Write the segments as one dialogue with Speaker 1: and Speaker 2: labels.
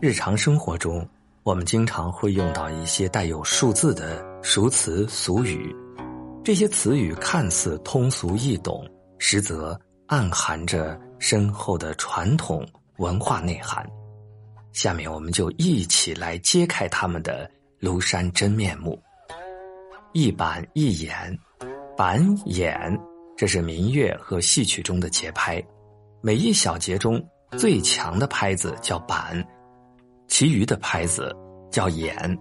Speaker 1: 日常生活中，我们经常会用到一些带有数字的熟词俗语，这些词语看似通俗易懂，实则暗含着深厚的传统文化内涵。下面，我们就一起来揭开他们的庐山真面目。一板一眼，板眼，这是民乐和戏曲中的节拍，每一小节中最强的拍子叫板。其余的拍子叫眼，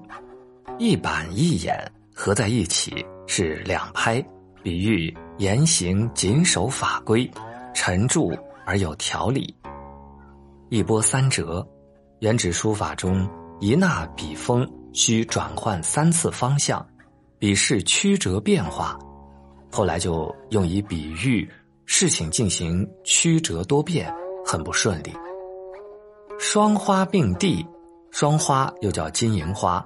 Speaker 1: 一板一眼合在一起是两拍，比喻言行谨守法规，沉著而有条理。一波三折，原指书法中一捺笔锋需转换三次方向，笔势曲折变化，后来就用以比喻事情进行曲折多变，很不顺利。双花并蒂。双花又叫金银花，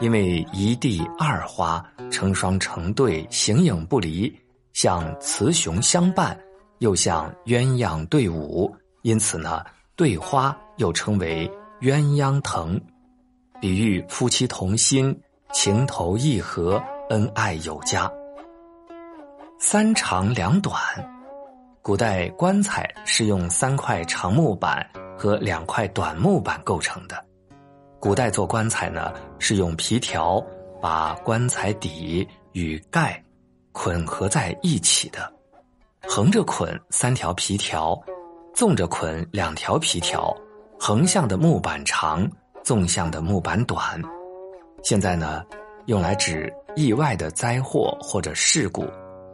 Speaker 1: 因为一地二花成双成对，形影不离，像雌雄相伴，又像鸳鸯对舞，因此呢，对花又称为鸳鸯藤，比喻夫妻同心，情投意合，恩爱有加。三长两短，古代棺材是用三块长木板和两块短木板构成的。古代做棺材呢，是用皮条把棺材底与盖捆合在一起的，横着捆三条皮条，纵着捆两条皮条，横向的木板长，纵向的木板短。现在呢，用来指意外的灾祸或者事故，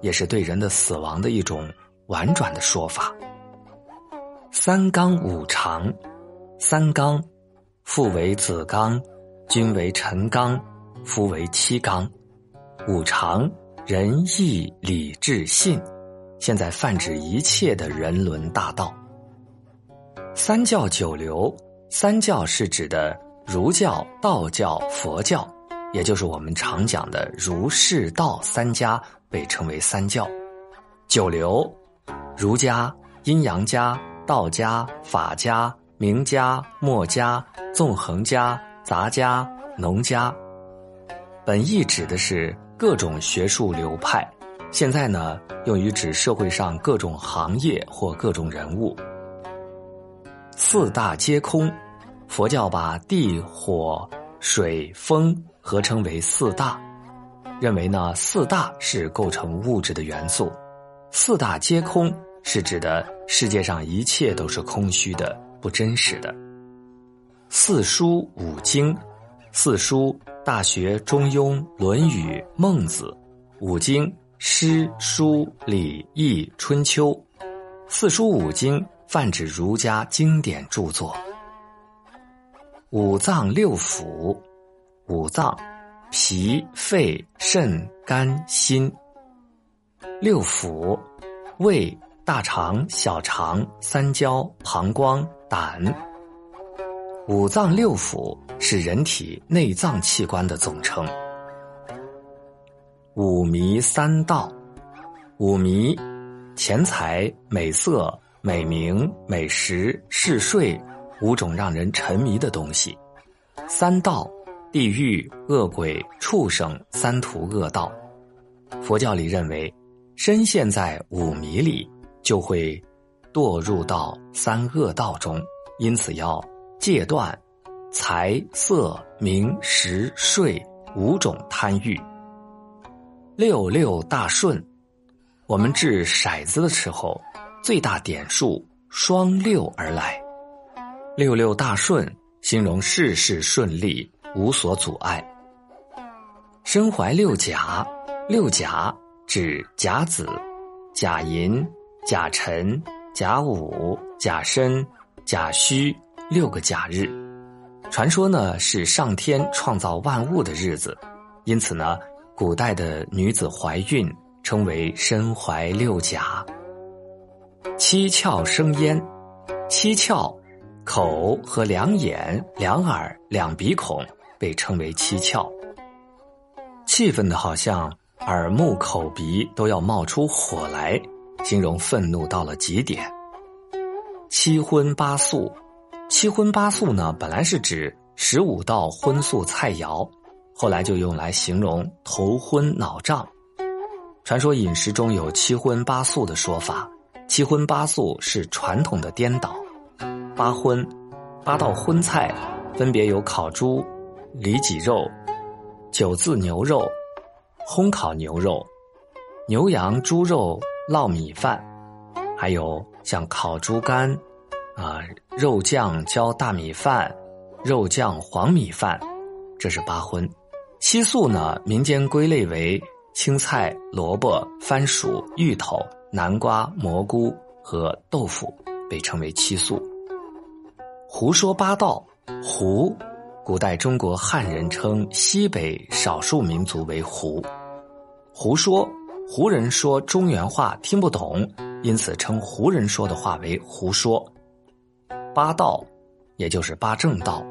Speaker 1: 也是对人的死亡的一种婉转的说法。三纲五常，三纲。父为子纲，君为臣纲，夫为妻纲，五常仁义礼智信，现在泛指一切的人伦大道。三教九流，三教是指的儒教、道教、佛教，也就是我们常讲的儒释道三家，被称为三教。九流，儒家、阴阳家、道家、法家。名家、墨家、纵横家、杂家、农家，本意指的是各种学术流派，现在呢用于指社会上各种行业或各种人物。四大皆空，佛教把地、火、水、风合称为四大，认为呢四大是构成物质的元素。四大皆空是指的世界上一切都是空虚的。不真实的四书五经，四书《大学》《中庸》《论语》《孟子》，五经诗书礼易春秋。四书五经泛指儒家经典著作。五脏六腑，五脏脾肺肾肝心。六腑胃大肠小肠三焦膀胱。胆，五脏六腑是人体内脏器官的总称。五迷三道，五迷，钱财、美色、美名、美食、嗜睡，五种让人沉迷的东西。三道，地狱、恶鬼、畜生三途恶道。佛教里认为，深陷在五迷里，就会。堕入到三恶道中，因此要戒断财色名食睡五种贪欲。六六大顺，我们掷骰子的时候，最大点数双六而来。六六大顺，形容事事顺利，无所阻碍。身怀六甲，六甲指甲子、甲寅、甲辰。甲午、甲申、甲戌六个甲日，传说呢是上天创造万物的日子，因此呢，古代的女子怀孕称为身怀六甲。七窍生烟，七窍，口和两眼、两耳、两鼻孔被称为七窍。气愤的好像耳目口鼻都要冒出火来。形容愤怒到了极点。七荤八素，七荤八素呢，本来是指十五道荤素菜肴，后来就用来形容头昏脑胀。传说饮食中有七荤八素的说法，七荤八素是传统的颠倒。八荤，八道荤菜分别有烤猪、里脊肉、九字牛肉、烘烤牛肉、牛羊猪肉烙米饭，还有像烤猪肝。啊，肉酱浇大米饭，肉酱黄米饭，这是八荤。七素呢，民间归类为青菜、萝卜、番薯、芋头、南瓜、蘑菇和豆腐，被称为七素。胡说八道，胡，古代中国汉人称西北少数民族为胡。胡说，胡人说中原话听不懂，因此称胡人说的话为胡说。八道，也就是八正道，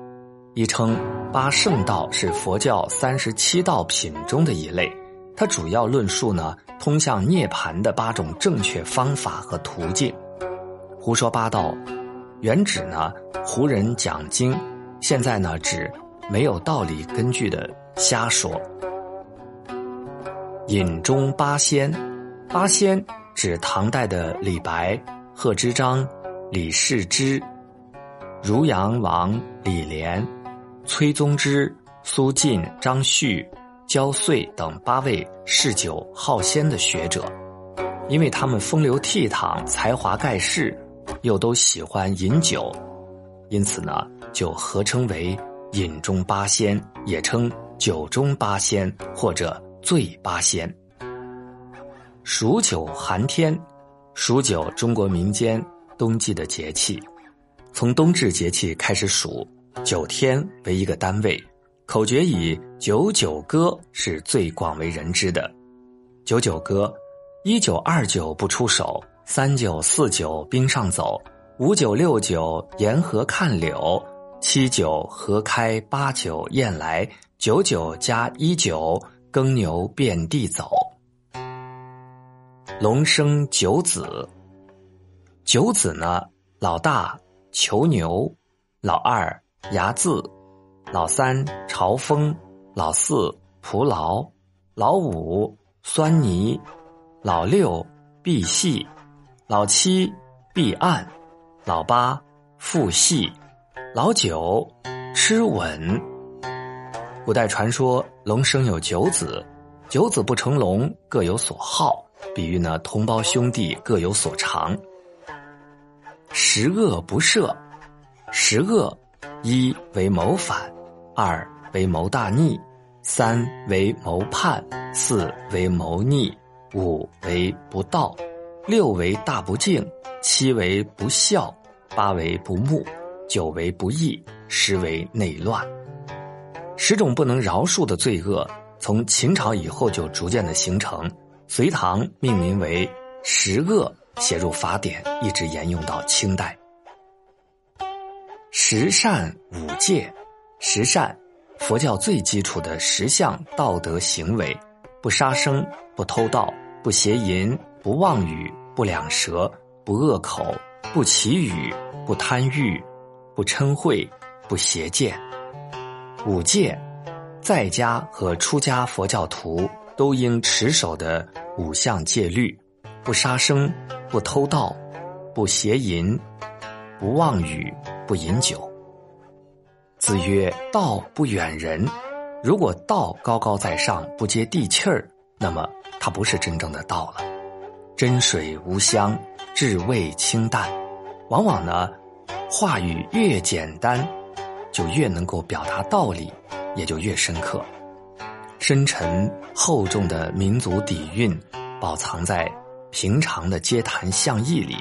Speaker 1: 亦称八圣道，是佛教三十七道品中的一类。它主要论述呢通向涅槃的八种正确方法和途径。胡说八道，原指呢胡人讲经，现在呢指没有道理根据的瞎说。饮中八仙，八仙指唐代的李白、贺知章、李世之。汝阳王李莲、崔宗之、苏晋、张旭、焦遂等八位嗜酒好仙的学者，因为他们风流倜傥、才华盖世，又都喜欢饮酒，因此呢，就合称为饮中八仙，也称酒中八仙或者醉八仙。数九寒天，数九中国民间冬季的节气。从冬至节气开始数，九天为一个单位，口诀以九九歌是最广为人知的。九九歌：一九二九不出手，三九四九冰上走，五九六九沿河看柳，七九河开，八九雁来，九九加一九耕牛遍地走。龙生九子，九子呢，老大。囚牛，老二牙字，老三朝风，老四蒲牢，老五酸泥，老六碧细，老七碧岸，老八腹细，老九吃稳。古代传说龙生有九子，九子不成龙，各有所好，比喻呢同胞兄弟各有所长。十恶不赦，十恶，一为谋反，二为谋大逆，三为谋叛，四为谋逆，五为不道，六为大不敬，七为不孝，八为不睦，九为不义，十为内乱。十种不能饶恕的罪恶，从秦朝以后就逐渐的形成，隋唐命名为十恶。写入法典，一直沿用到清代。十善五戒，十善，佛教最基础的十项道德行为：不杀生、不偷盗、不邪淫、不妄语、不两舌、不恶口、不绮语、不贪欲、不嗔恚、不邪见。五戒，在家和出家佛教徒都应持守的五项戒律。不杀生，不偷盗，不邪淫，不妄语，不饮酒。子曰：“道不远人。”如果道高高在上，不接地气儿，那么它不是真正的道了。真水无香，至味清淡。往往呢，话语越简单，就越能够表达道理，也就越深刻。深沉厚重的民族底蕴，保藏在。平常的街谈巷议里，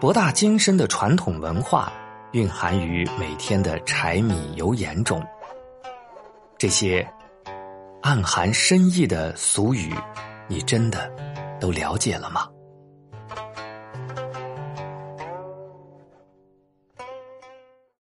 Speaker 1: 博大精深的传统文化蕴含于每天的柴米油盐中。这些暗含深意的俗语，你真的都了解了吗？